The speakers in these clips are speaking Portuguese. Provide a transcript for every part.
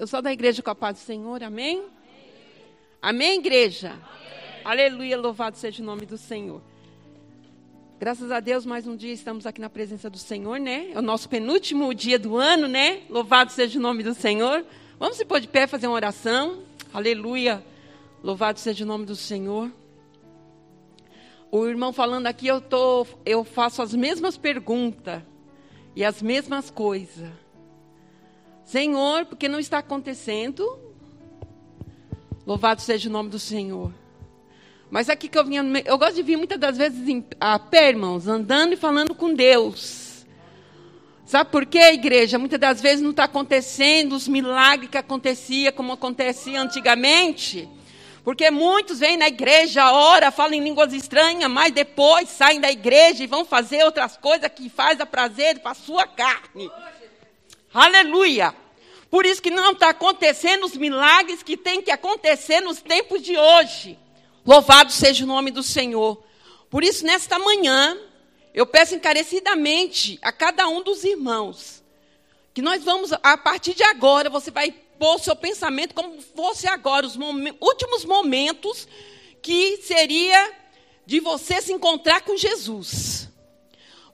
Eu sou da igreja com a paz do Senhor, amém? Amém, igreja? Amém. Aleluia, louvado seja o nome do Senhor. Graças a Deus, mais um dia estamos aqui na presença do Senhor, né? É o nosso penúltimo dia do ano, né? Louvado seja o nome do Senhor. Vamos se pôr de pé fazer uma oração. Aleluia. Louvado seja o nome do Senhor. O irmão falando aqui, eu, tô, eu faço as mesmas perguntas e as mesmas coisas. Senhor, porque não está acontecendo? Louvado seja o nome do Senhor. Mas aqui que eu vinha, eu gosto de vir muitas das vezes em, a pé, irmãos, andando e falando com Deus. Sabe por quê, igreja? Muitas das vezes não está acontecendo os milagres que acontecia como acontecia antigamente. Porque muitos vêm na igreja, ora, falam em línguas estranhas, mas depois saem da igreja e vão fazer outras coisas que faz a prazer para a sua carne. Aleluia! Por isso que não está acontecendo os milagres que tem que acontecer nos tempos de hoje. Louvado seja o nome do Senhor. Por isso, nesta manhã, eu peço encarecidamente a cada um dos irmãos que nós vamos, a partir de agora, você vai pôr o seu pensamento como fosse agora, os últimos momentos que seria de você se encontrar com Jesus.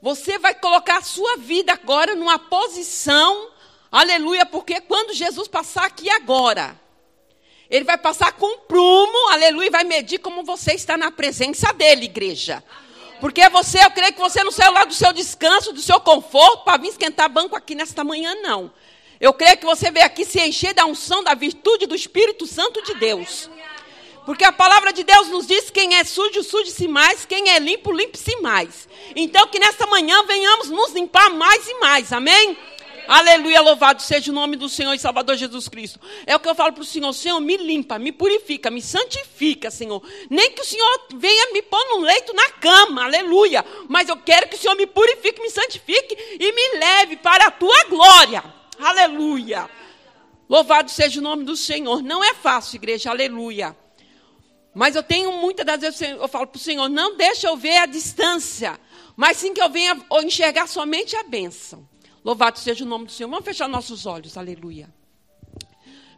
Você vai colocar a sua vida agora numa posição Aleluia, porque quando Jesus passar aqui agora, ele vai passar com prumo, aleluia, e vai medir como você está na presença dele, igreja. Porque você, eu creio que você não saiu lá do seu descanso, do seu conforto, para vir esquentar banco aqui nesta manhã, não. Eu creio que você veio aqui se encher da unção, da virtude do Espírito Santo de Deus. Porque a palavra de Deus nos diz: quem é sujo, suje-se mais, quem é limpo, limpe-se mais. Então, que nesta manhã venhamos nos limpar mais e mais, amém? Aleluia, louvado seja o nome do Senhor e Salvador Jesus Cristo. É o que eu falo para o Senhor, Senhor, me limpa, me purifica, me santifica, Senhor. Nem que o Senhor venha me pôr num leito na cama, aleluia. Mas eu quero que o Senhor me purifique, me santifique e me leve para a tua glória. Aleluia. Louvado seja o nome do Senhor. Não é fácil, igreja, aleluia. Mas eu tenho muitas das vezes, eu falo para o Senhor, não deixa eu ver a distância, mas sim que eu venha enxergar somente a bênção. Louvado seja o nome do Senhor. Vamos fechar nossos olhos, aleluia.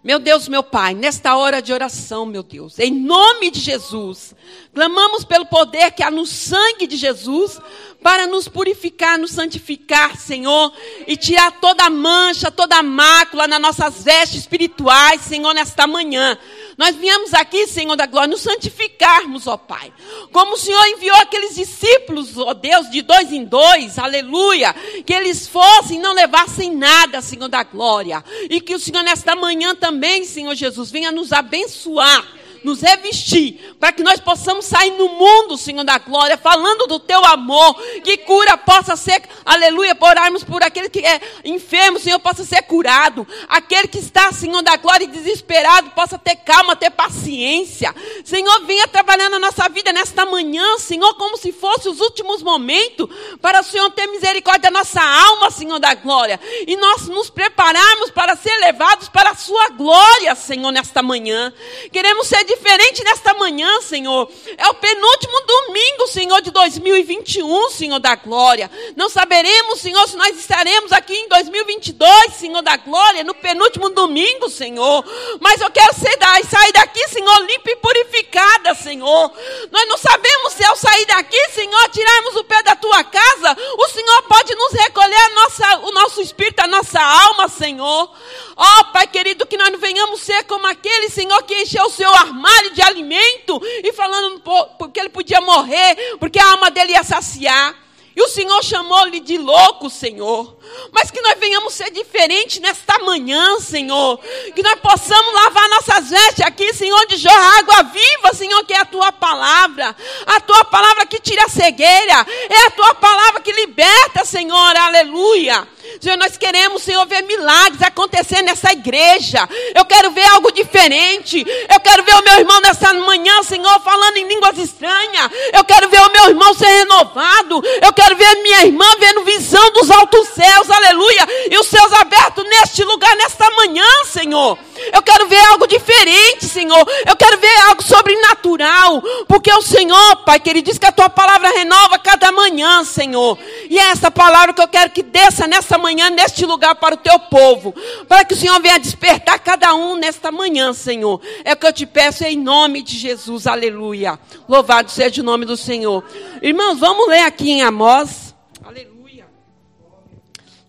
Meu Deus, meu Pai, nesta hora de oração, meu Deus, em nome de Jesus, clamamos pelo poder que há no sangue de Jesus para nos purificar, nos santificar, Senhor, e tirar toda mancha, toda mácula nas nossas vestes espirituais, Senhor, nesta manhã. Nós viemos aqui, Senhor da glória, nos santificarmos, ó Pai. Como o Senhor enviou aqueles discípulos, ó Deus, de dois em dois, aleluia, que eles fossem não levassem nada, Senhor da glória. E que o Senhor, nesta manhã também, Senhor Jesus, venha nos abençoar nos revestir, para que nós possamos sair no mundo, Senhor da glória, falando do teu amor, que cura possa ser, aleluia, orarmos por aquele que é enfermo, Senhor, possa ser curado, aquele que está, Senhor da glória, desesperado, possa ter calma, ter paciência. Senhor, venha trabalhar na nossa vida nesta manhã, Senhor, como se fosse os últimos momentos, para o Senhor ter misericórdia da nossa alma, Senhor da glória, e nós nos prepararmos para ser levados para a sua glória, Senhor, nesta manhã. Queremos ser diferente nesta manhã, Senhor. É o penúltimo domingo, Senhor, de 2021, Senhor da glória. Não saberemos, Senhor, se nós estaremos aqui em 2022, Senhor da glória, no penúltimo domingo, Senhor. Mas eu quero sair daqui, Senhor, limpa e purificada, Senhor. Nós não sabemos se ao sair daqui, Senhor, tirarmos o pé da tua casa, o Senhor pode nos recolher nossa, o nosso espírito, a nossa alma, Senhor. Ó, oh, Pai querido, que nós não venhamos ser como aquele, Senhor, que encheu o seu armário armário de alimento e falando porque ele podia morrer, porque a alma dele ia saciar. E o Senhor chamou-lhe de louco, Senhor. Mas que nós venhamos ser diferentes nesta manhã, Senhor. Que nós possamos lavar nossas vestes aqui, Senhor, de jorrar água viva, Senhor, que é a tua palavra. A tua palavra que tira a cegueira. É a tua palavra que liberta, Senhor. Aleluia. Senhor, nós queremos, Senhor, ver milagres acontecer nessa igreja. Eu quero ver algo diferente. Eu quero ver o meu irmão nessa manhã, Senhor, falando em línguas estranhas. Eu quero ver o meu irmão ser renovado. Eu quero ver minha irmã vendo visão dos altos céus, aleluia. E os céus abertos neste lugar, nesta manhã, Senhor. Eu quero ver algo diferente, Senhor. Eu quero ver algo sobrenatural. Porque o Senhor, Pai, que Ele diz que a tua palavra renova cada manhã, Senhor. E é essa palavra que eu quero que desça nessa manhã, neste lugar para o teu povo. Para que o Senhor venha despertar cada um nesta manhã, Senhor. É o que eu te peço em nome de Jesus. Aleluia. Louvado seja o nome do Senhor. Irmãos, vamos ler aqui em Amós. Aleluia.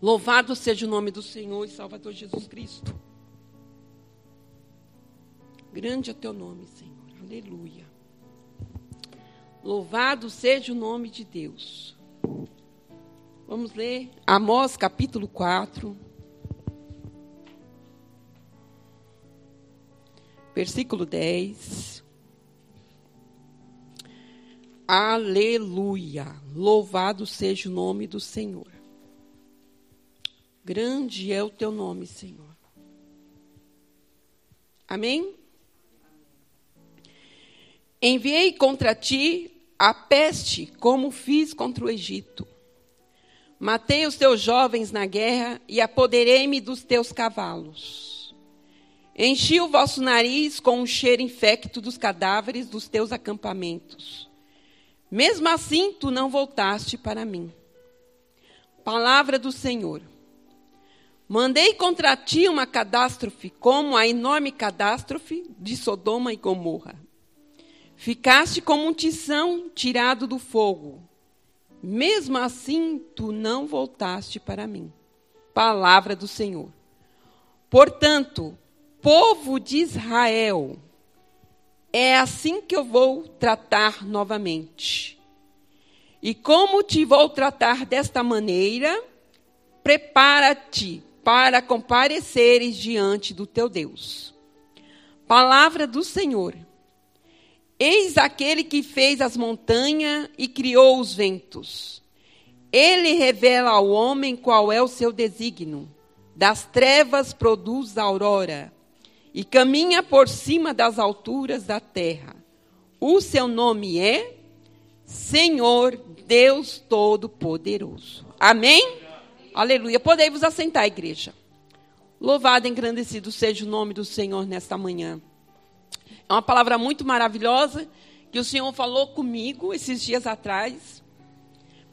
Louvado seja o nome do Senhor e Salvador Jesus Cristo. Grande é o teu nome, Senhor. Aleluia. Louvado seja o nome de Deus. Vamos ler Amós capítulo 4. Versículo 10. Aleluia. Louvado seja o nome do Senhor. Grande é o teu nome, Senhor. Amém? Enviei contra ti a peste, como fiz contra o Egito. Matei os teus jovens na guerra e apoderei-me dos teus cavalos. Enchi o vosso nariz com o cheiro infecto dos cadáveres dos teus acampamentos. Mesmo assim, tu não voltaste para mim. Palavra do Senhor. Mandei contra ti uma catástrofe, como a enorme catástrofe de Sodoma e Gomorra. Ficaste como um tição tirado do fogo. Mesmo assim, tu não voltaste para mim. Palavra do Senhor. Portanto, povo de Israel, é assim que eu vou tratar novamente. E como te vou tratar desta maneira, prepara-te para compareceres diante do teu Deus. Palavra do Senhor. Eis aquele que fez as montanhas e criou os ventos. Ele revela ao homem qual é o seu desígnio. Das trevas produz a aurora e caminha por cima das alturas da terra. O seu nome é Senhor Deus Todo-Poderoso. Amém? Aleluia. Podei vos assentar, igreja. Louvado e engrandecido seja o nome do Senhor nesta manhã. É uma palavra muito maravilhosa que o Senhor falou comigo esses dias atrás.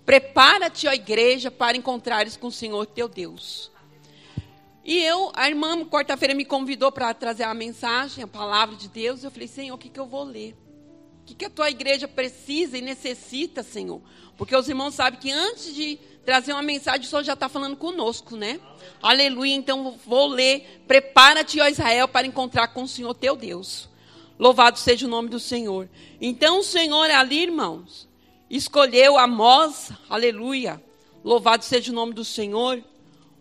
Prepara-te, ó igreja, para encontrares com o Senhor teu Deus. E eu, a irmã, quarta-feira me convidou para trazer a mensagem, a palavra de Deus. Eu falei, Senhor, o que, que eu vou ler? O que, que a tua igreja precisa e necessita, Senhor? Porque os irmãos sabem que antes de trazer uma mensagem, o Senhor já está falando conosco, né? Aleluia. Então vou ler. Prepara-te, ó Israel, para encontrar com o Senhor teu Deus. Louvado seja o nome do Senhor. Então o Senhor ali, irmãos, escolheu Amós, aleluia. Louvado seja o nome do Senhor.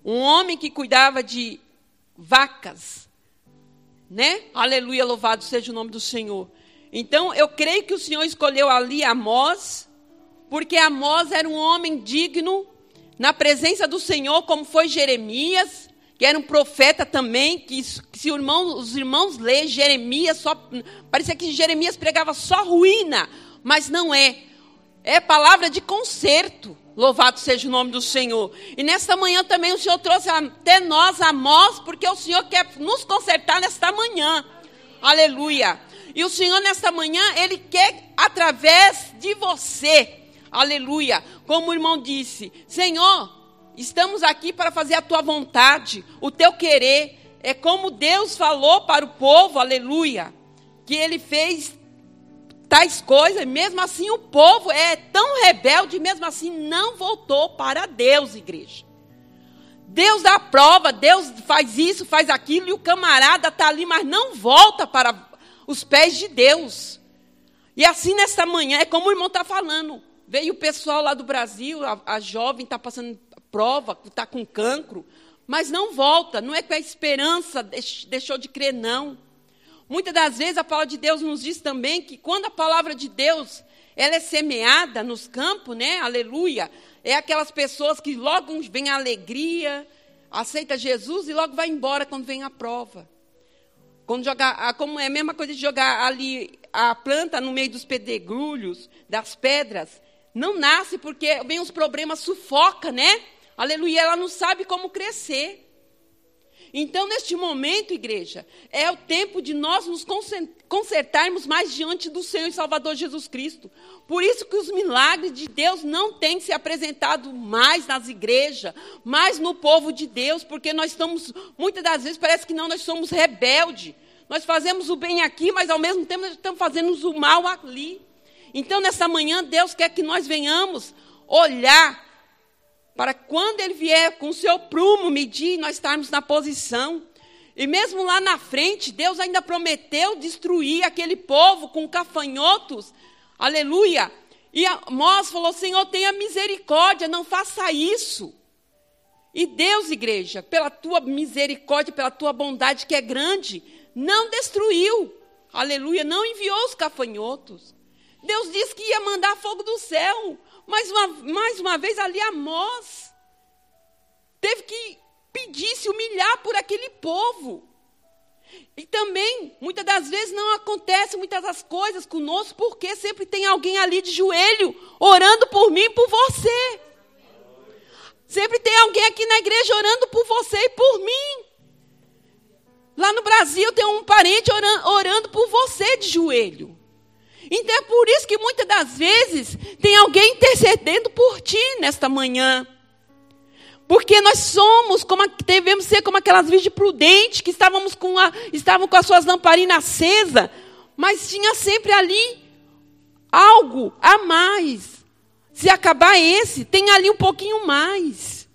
Um homem que cuidava de vacas, né? Aleluia, louvado seja o nome do Senhor. Então eu creio que o Senhor escolheu ali Amós, porque Amós era um homem digno na presença do Senhor, como foi Jeremias que era um profeta também, que, que se irmão, os irmãos lê Jeremias, só, parecia que Jeremias pregava só ruína, mas não é. É palavra de conserto. Louvado seja o nome do Senhor. E nesta manhã também o Senhor trouxe até nós Amós, porque o Senhor quer nos consertar nesta manhã. Aleluia. E o Senhor nesta manhã, Ele quer através de você. Aleluia. Como o irmão disse, Senhor, Estamos aqui para fazer a tua vontade, o teu querer. É como Deus falou para o povo, aleluia, que ele fez tais coisas, mesmo assim o povo é tão rebelde, mesmo assim não voltou para Deus, igreja. Deus dá prova, Deus faz isso, faz aquilo, e o camarada está ali, mas não volta para os pés de Deus. E assim nesta manhã, é como o irmão está falando. Veio o pessoal lá do Brasil, a, a jovem está passando prova, está com cancro, mas não volta. Não é que a esperança deixou de crer, não. Muitas das vezes a palavra de Deus nos diz também que quando a palavra de Deus ela é semeada nos campos, né? Aleluia. É aquelas pessoas que logo vem a alegria, aceita Jesus e logo vai embora quando vem a prova. Quando jogar, como é a mesma coisa de jogar ali a planta no meio dos pedregulhos, das pedras, não nasce porque vem os problemas sufoca, né? Aleluia, ela não sabe como crescer. Então, neste momento, igreja, é o tempo de nós nos consertarmos mais diante do Senhor e Salvador Jesus Cristo. Por isso que os milagres de Deus não têm se apresentado mais nas igrejas, mais no povo de Deus, porque nós estamos, muitas das vezes, parece que não, nós somos rebeldes. Nós fazemos o bem aqui, mas ao mesmo tempo nós estamos fazendo o mal ali. Então, nessa manhã, Deus quer que nós venhamos olhar para quando Ele vier com o seu prumo medir, nós estarmos na posição. E mesmo lá na frente, Deus ainda prometeu destruir aquele povo com cafanhotos. Aleluia! E Amós falou: Senhor, tenha misericórdia, não faça isso. E Deus, igreja, pela tua misericórdia, pela tua bondade que é grande, não destruiu. Aleluia, não enviou os cafanhotos. Deus disse que ia mandar fogo do céu. Mas uma, mais uma vez ali Amós teve que pedir, se humilhar por aquele povo. E também, muitas das vezes não acontece muitas das coisas conosco, porque sempre tem alguém ali de joelho, orando por mim e por você. Sempre tem alguém aqui na igreja orando por você e por mim. Lá no Brasil tem um parente orando, orando por você de joelho. Então é por isso que muitas das vezes tem alguém intercedendo por ti nesta manhã. Porque nós somos, como devemos ser como aquelas virgens prudentes que estávamos com a, estavam com as suas lamparinas acesas, mas tinha sempre ali algo a mais. Se acabar esse, tem ali um pouquinho mais.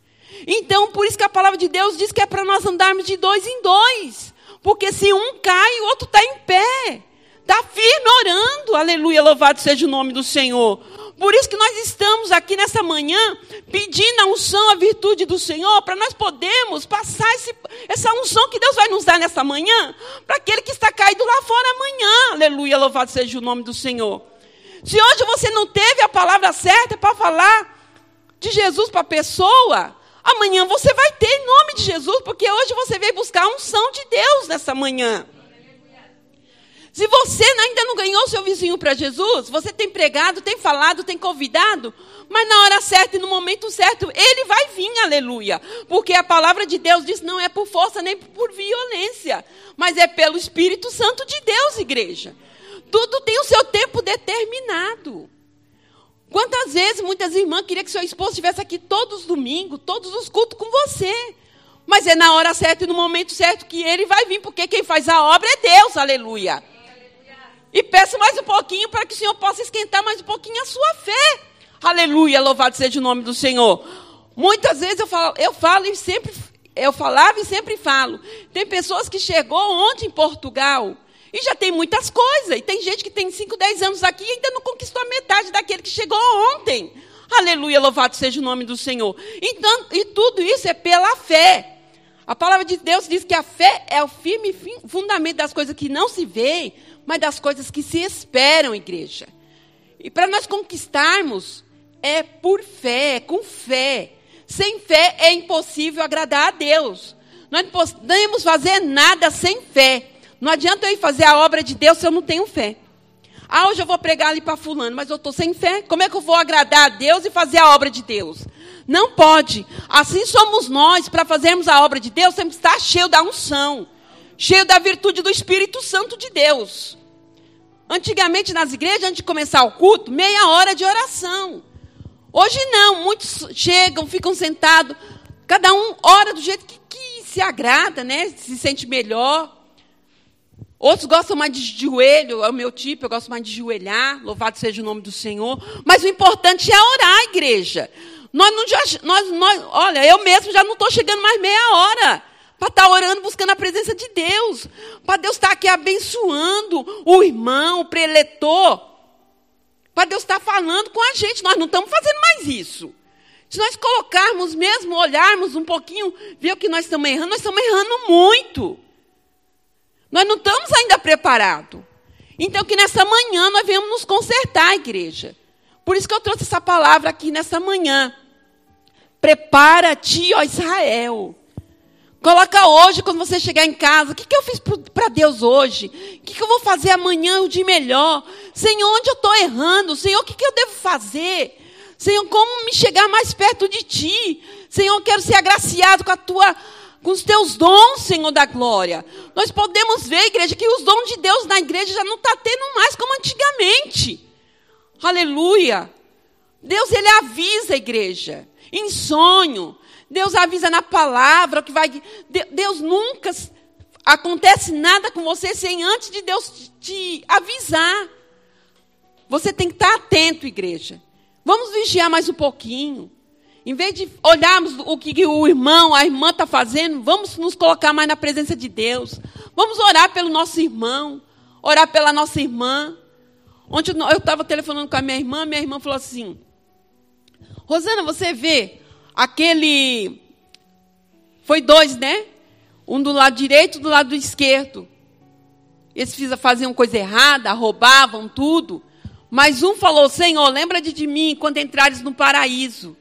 Então, por isso que a palavra de Deus diz que é para nós andarmos de dois em dois. Porque se um cai, o outro está em pé. Está firme orando. Aleluia, louvado seja o nome do Senhor. Por isso que nós estamos aqui nessa manhã pedindo a unção, a virtude do Senhor, para nós podermos passar esse, essa unção que Deus vai nos dar nessa manhã, para aquele que está caído lá fora amanhã. Aleluia, louvado seja o nome do Senhor. Se hoje você não teve a palavra certa para falar de Jesus para a pessoa, amanhã você vai ter em nome de Jesus, porque hoje você veio buscar a unção de Deus nessa manhã. Se você ainda não ganhou seu vizinho para Jesus, você tem pregado, tem falado, tem convidado, mas na hora certa e no momento certo, ele vai vir, aleluia. Porque a palavra de Deus diz não é por força nem por violência, mas é pelo Espírito Santo de Deus, igreja. Tudo tem o seu tempo determinado. Quantas vezes muitas irmãs queriam que seu esposo estivesse aqui todos os domingos, todos os cultos com você. Mas é na hora certa e no momento certo que ele vai vir, porque quem faz a obra é Deus, aleluia. E peço mais um pouquinho para que o Senhor possa esquentar mais um pouquinho a sua fé. Aleluia, louvado seja o nome do Senhor. Muitas vezes eu falo, eu falo e sempre, eu falava e sempre falo. Tem pessoas que chegou ontem em Portugal e já tem muitas coisas. E tem gente que tem 5, 10 anos aqui e ainda não conquistou a metade daquele que chegou ontem. Aleluia, louvado seja o nome do Senhor. Então, e tudo isso é pela fé. A palavra de Deus diz que a fé é o firme fundamento das coisas que não se veem, mas das coisas que se esperam, igreja. E para nós conquistarmos, é por fé, é com fé. Sem fé é impossível agradar a Deus. Nós não podemos fazer nada sem fé. Não adianta eu ir fazer a obra de Deus se eu não tenho fé. Ah, hoje eu vou pregar ali para fulano, mas eu estou sem fé. Como é que eu vou agradar a Deus e fazer a obra de Deus? Não pode. Assim somos nós, para fazermos a obra de Deus, temos que estar cheio da unção cheio da virtude do Espírito Santo de Deus. Antigamente nas igrejas, antes de começar o culto, meia hora de oração. Hoje não, muitos chegam, ficam sentados, cada um ora do jeito que, que se agrada, né? Se sente melhor. Outros gostam mais de joelho, é o meu tipo, eu gosto mais de joelhar, louvado seja o nome do Senhor. Mas o importante é orar, igreja. Nós não nós, nós, olha, eu mesmo já não estou chegando mais meia hora para estar tá orando, buscando a presença de Deus, para Deus estar tá aqui abençoando o irmão, o preletor, para Deus estar tá falando com a gente. Nós não estamos fazendo mais isso. Se nós colocarmos mesmo, olharmos um pouquinho, ver o que nós estamos errando, nós estamos errando muito. Nós não estamos ainda preparados. Então, que nessa manhã nós venhamos nos consertar, igreja. Por isso que eu trouxe essa palavra aqui nessa manhã. Prepara-te, ó Israel. Coloca hoje, quando você chegar em casa, o que, que eu fiz para Deus hoje? O que, que eu vou fazer amanhã de melhor? Senhor, onde eu estou errando? Senhor, o que, que eu devo fazer? Senhor, como me chegar mais perto de Ti? Senhor, eu quero ser agraciado com a Tua, com os teus dons, Senhor da glória. Nós podemos ver, igreja, que os dons de Deus na igreja já não está tendo mais como antigamente. Aleluia. Deus, ele avisa a igreja, em sonho. Deus avisa na palavra que vai. Deus nunca acontece nada com você sem antes de Deus te avisar. Você tem que estar atento, igreja. Vamos vigiar mais um pouquinho. Em vez de olharmos o que o irmão, a irmã está fazendo, vamos nos colocar mais na presença de Deus. Vamos orar pelo nosso irmão, orar pela nossa irmã. Ontem eu estava telefonando com a minha irmã, minha irmã falou assim: Rosana, você vê aquele. Foi dois, né? Um do lado direito e do lado esquerdo. Eles faziam coisa errada, roubavam tudo. Mas um falou: Senhor, lembra-te de mim quando entrares no paraíso.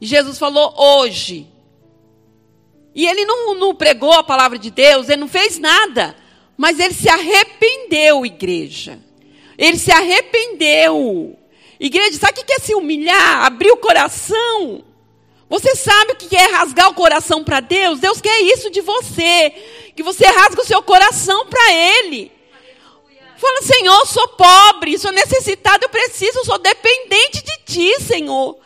E Jesus falou: hoje. E ele não, não pregou a palavra de Deus, ele não fez nada. Mas ele se arrependeu, igreja. Ele se arrependeu. Igreja, sabe o que é se humilhar? Abrir o coração. Você sabe o que é rasgar o coração para Deus? Deus quer isso de você. Que você rasgue o seu coração para Ele. Fala, Senhor, sou pobre, sou necessitado, eu preciso, sou dependente de Ti, Senhor.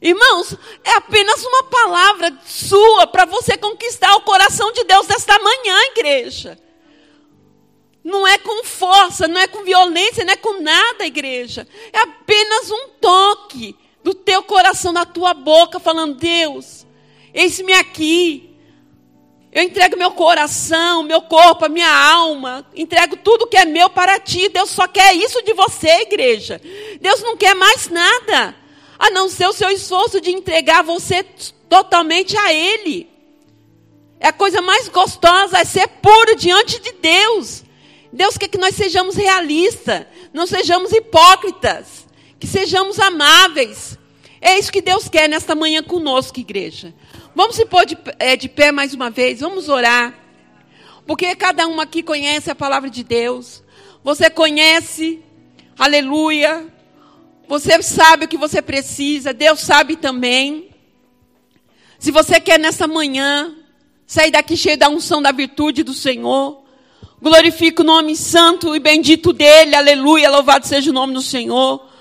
Irmãos, é apenas uma palavra sua para você conquistar o coração de Deus desta manhã, igreja. Não é com força, não é com violência, não é com nada, igreja. É apenas um toque do teu coração, da tua boca, falando: Deus, eis-me aqui. Eu entrego meu coração, meu corpo, a minha alma, entrego tudo que é meu para ti. Deus só quer isso de você, igreja. Deus não quer mais nada a não ser o seu esforço de entregar você totalmente a Ele. É a coisa mais gostosa, é ser puro diante de Deus. Deus quer que nós sejamos realistas, não sejamos hipócritas, que sejamos amáveis. É isso que Deus quer nesta manhã conosco, igreja. Vamos se pôr de, é, de pé mais uma vez, vamos orar. Porque cada um aqui conhece a palavra de Deus. Você conhece, aleluia, você sabe o que você precisa, Deus sabe também. Se você quer nessa manhã sair daqui cheio da unção da virtude do Senhor, glorifique o nome santo e bendito dele, aleluia, louvado seja o nome do Senhor.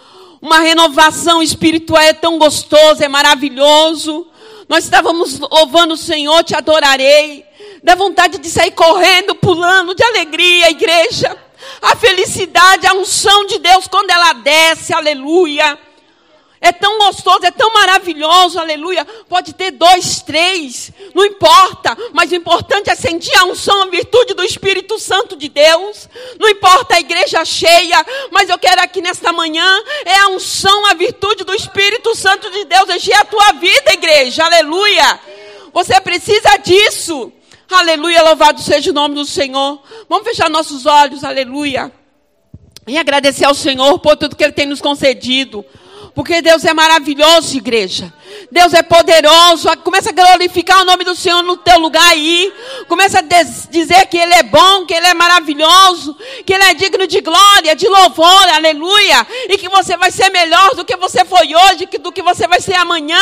Uma renovação espiritual é tão gostoso, é maravilhoso. Nós estávamos louvando o Senhor, te adorarei. Dá vontade de sair correndo, pulando de alegria, igreja. A felicidade, a unção de Deus quando ela desce, aleluia. É tão gostoso, é tão maravilhoso, aleluia. Pode ter dois, três, não importa. Mas o importante é sentir a unção, a virtude do Espírito Santo de Deus. Não importa a igreja cheia, mas eu quero aqui nesta manhã é a unção, a virtude do Espírito Santo de Deus encher a tua vida, igreja, aleluia. Você precisa disso. Aleluia, louvado seja o nome do Senhor. Vamos fechar nossos olhos, aleluia. E agradecer ao Senhor por tudo que Ele tem nos concedido. Porque Deus é maravilhoso, igreja. Deus é poderoso. Começa a glorificar o nome do Senhor no teu lugar aí. Começa a dizer que Ele é bom, que Ele é maravilhoso, que Ele é digno de glória, de louvor, aleluia. E que você vai ser melhor do que você foi hoje, do que você vai ser amanhã.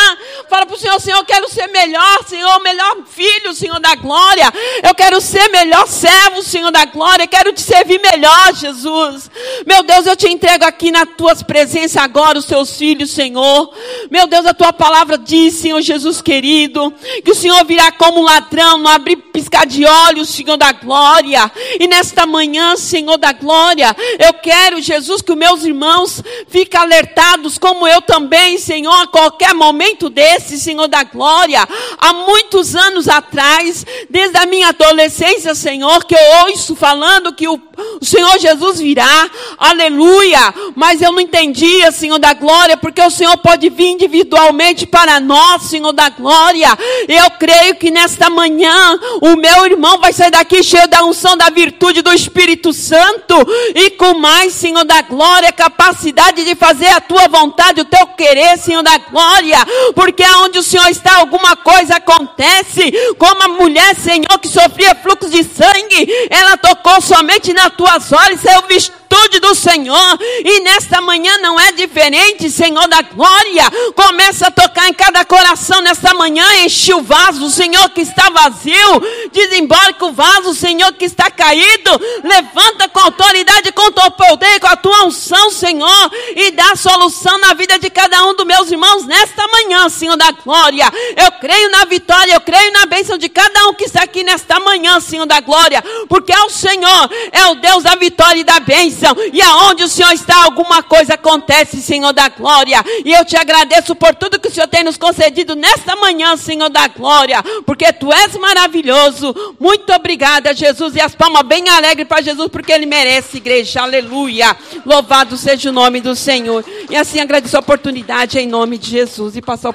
Fala para o Senhor, Senhor, eu quero ser melhor, Senhor, melhor filho, Senhor da glória. Eu quero ser melhor servo, Senhor da glória. Eu quero te servir melhor, Jesus. Meu Deus, eu te entrego aqui na tua presença agora os teus filhos, Senhor. Meu Deus, a tua palavra diz, Senhor Jesus querido, que o Senhor virá como ladrão, não abrir piscar de olhos, Senhor da glória. E nesta manhã, Senhor da glória, eu quero, Jesus, que os meus irmãos fiquem alertados, como eu também, Senhor, a qualquer momento desse, Senhor da glória. Há muitos anos atrás, desde a minha adolescência, Senhor, que eu ouço falando que o, o Senhor Jesus virá, aleluia. Mas eu não entendia, Senhor da glória, porque o Senhor pode vir individualmente para nós, Senhor da glória. Eu creio que nesta manhã o meu irmão vai sair daqui cheio da unção da virtude do Espírito Santo e com mais, Senhor da glória, capacidade de fazer a tua vontade, o teu querer, Senhor da glória, porque aonde o Senhor está, alguma coisa acontece, como a mulher, Senhor, que sofria fluxo de sangue, ela tocou somente na tuas olhos, ser o virtude do Senhor. E nesta manhã não é diferente, Senhor da glória. Começa a tocar em cada coração nesta manhã, enche o vaso, Senhor que está vazio. Desembarque o vaso, Senhor que está caído. Levanta com autoridade, com teu poder, com a tua unção, Senhor. E dá solução na vida de cada um dos meus irmãos nesta manhã, Senhor da glória. Eu creio na vitória, eu creio na bênção de cada um que está aqui nesta manhã, Senhor da glória. Porque é o Senhor, é o Deus da vitória e da bênção. E aonde o Senhor está, alguma coisa acontece, Senhor da glória. E eu te agradeço por tudo que o Senhor tem nos concedido nesta manhã, Senhor da glória. Porque tu és maravilhoso. Muito obrigada, Jesus. E as palmas bem alegres para Jesus, porque ele merece, igreja. Aleluia. Louvado seja o nome do Senhor. E assim agradeço a oportunidade em nome de Jesus. E passo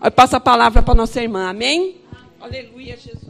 a, passa a palavra para nossa irmã. Amém? Aleluia, Jesus.